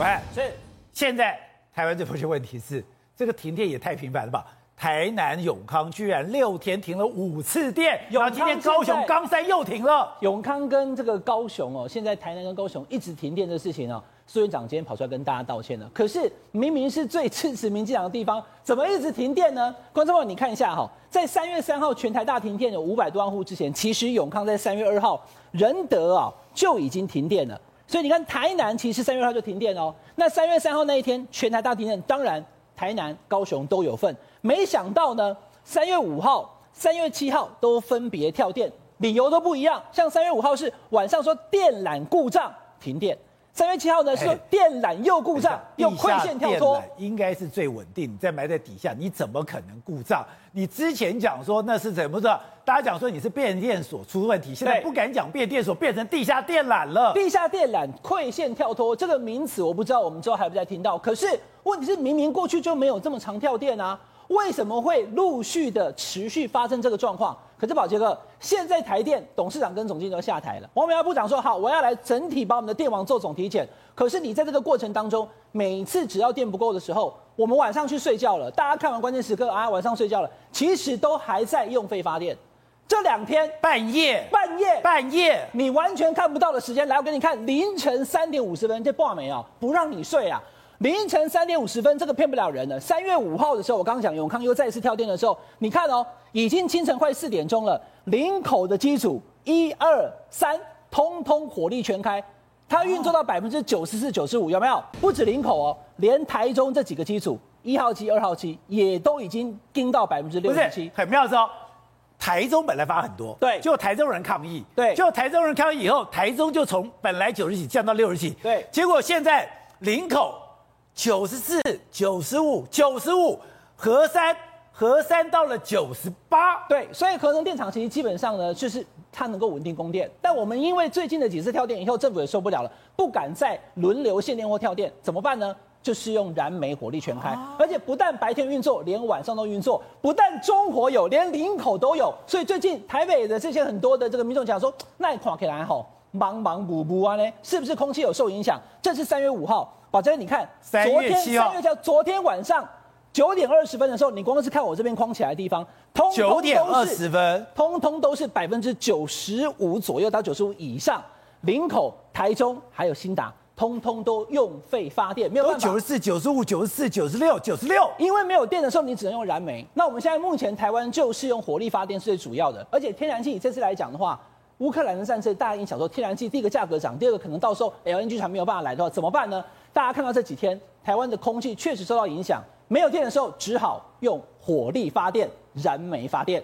喂，是。现在台湾最迫切问题是，这个停电也太频繁了吧？台南永康居然六天停了五次电，然后今天高雄冈山又停了。永康跟这个高雄哦，现在台南跟高雄一直停电的事情哦，苏院长今天跑出来跟大家道歉了。可是明明是最支持民进党的地方，怎么一直停电呢？观众朋友，你看一下哈，在三月三号全台大停电有五百多万户之前，其实永康在三月二号仁德啊就已经停电了。所以你看，台南其实三月二号就停电哦。那三月三号那一天，全台大停电，当然台南、高雄都有份。没想到呢，三月五号、三月七号都分别跳电，理由都不一样。像三月五号是晚上说电缆故障停电。三月七号呢，说电缆又故障，又亏线跳脱，应该是最稳定。你再埋在底下，你怎么可能故障？你之前讲说那是怎么着？大家讲说你是变电所出问题，现在不敢讲变电所，变成地下电缆了。地下电缆溃线跳脱这个名词，我不知道我们之后还不再听到。可是问题是，明明过去就没有这么常跳电啊。为什么会陆续的持续发生这个状况？可是宝杰哥，现在台电董事长跟总经理都下台了。王美花部长说：“好，我要来整体把我们的电网做总体检。”可是你在这个过程当中，每次只要电不够的时候，我们晚上去睡觉了，大家看完关键时刻啊，晚上睡觉了，其实都还在用废发电。这两天半夜半夜半夜，你完全看不到的时间，来，我给你看，凌晨三点五十分，这爆没啊，不让你睡啊。凌晨三点五十分，这个骗不了人的。三月五号的时候，我刚刚讲永康又再一次跳电的时候，你看哦，已经清晨快四点钟了。林口的机组一二三，通通火力全开，它运作到百分之九十四、九十五，有没有？不止林口哦，连台中这几个机组，一号机、二号机也都已经盯到百分之六十七。很妙的哦，台中本来发很多，对，就台中人抗议，对，就台中人抗议以后，台中就从本来九十几降到六十几，对，结果现在林口。九十四、九十五、九十五，核三核三到了九十八，对，所以核能电厂其实基本上呢，就是它能够稳定供电。但我们因为最近的几次跳电以后，政府也受不了了，不敢再轮流限电或跳电，怎么办呢？就是用燃煤火力全开，而且不但白天运作，连晚上都运作，不但中火有，连林口都有。所以最近台北的这些很多的这个民众讲说，那看起来吼，茫茫补补啊呢，是不是空气有受影响？这是三月五号。宝珍，你看，昨天三月七号，昨天晚上九点二十分的时候，你光是看我这边框起来的地方，通通九点二十分，通通都是百分之九十五左右到九十五以上。林口、台中还有兴达，通通都用废发电，没有办法。九十四、九十五、九十四、九十六、九十六。因为没有电的时候，你只能用燃煤。那我们现在目前台湾就是用火力发电是最主要的，而且天然气这次来讲的话，乌克兰的战争，大家已经想说，天然气第一个价格涨，第二个可能到时候 LNG 船没有办法来的话，怎么办呢？大家看到这几天台湾的空气确实受到影响，没有电的时候只好用火力发电、燃煤发电。